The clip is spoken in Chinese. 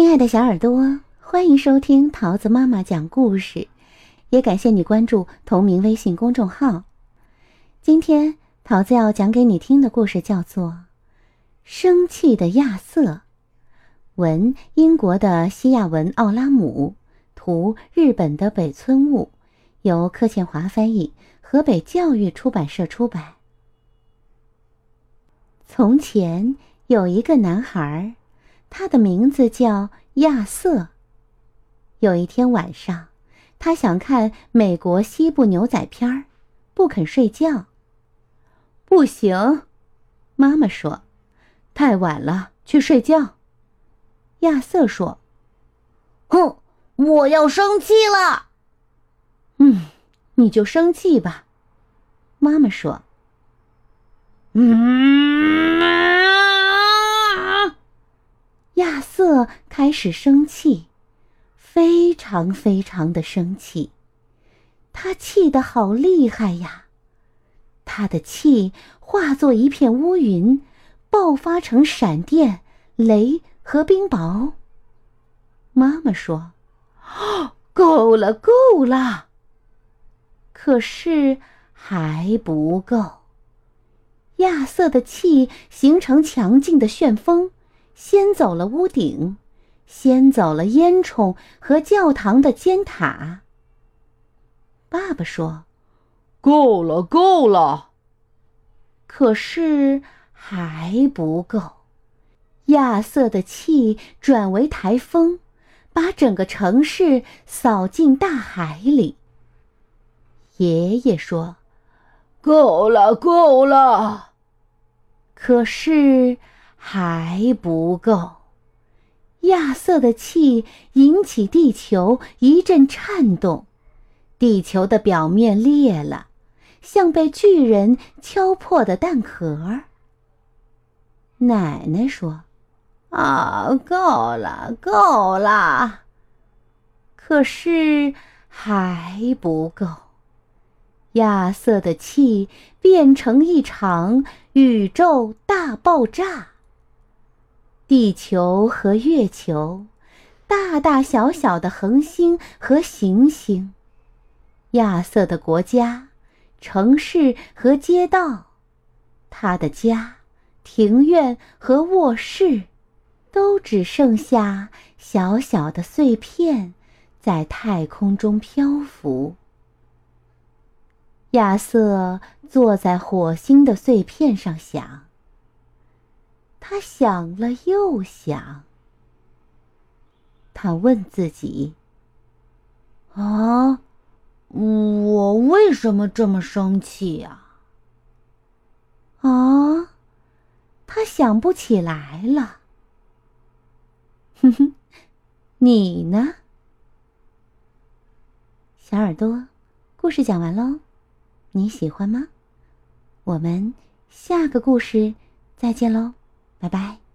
亲爱的小耳朵，欢迎收听桃子妈妈讲故事，也感谢你关注同名微信公众号。今天桃子要讲给你听的故事叫做《生气的亚瑟》，文英国的西亚文奥拉姆，图日本的北村雾，由柯倩华翻译，河北教育出版社出版。从前有一个男孩。他的名字叫亚瑟。有一天晚上，他想看美国西部牛仔片儿，不肯睡觉。不行，妈妈说：“太晚了，去睡觉。”亚瑟说：“哼，我要生气了。”嗯，你就生气吧，妈妈说。嗯。开始生气，非常非常的生气，他气得好厉害呀！他的气化作一片乌云，爆发成闪电、雷和冰雹。妈妈说：“够了，够了。”可是还不够。亚瑟的气形成强劲的旋风。先走了屋顶，先走了烟囱和教堂的尖塔。爸爸说：“够了，够了。”可是还不够。亚瑟的气转为台风，把整个城市扫进大海里。爷爷说：“够了，够了。”可是。还不够，亚瑟的气引起地球一阵颤动，地球的表面裂了，像被巨人敲破的蛋壳。奶奶说：“啊，够了，够了。”可是还不够，亚瑟的气变成一场宇宙大爆炸。地球和月球，大大小小的恒星和行星，亚瑟的国家、城市和街道，他的家、庭院和卧室，都只剩下小小的碎片，在太空中漂浮。亚瑟坐在火星的碎片上想。他想了又想，他问自己：“啊，我为什么这么生气呀？”啊，他想不起来了。哼哼，你呢，小耳朵？故事讲完喽，你喜欢吗？我们下个故事再见喽。拜拜。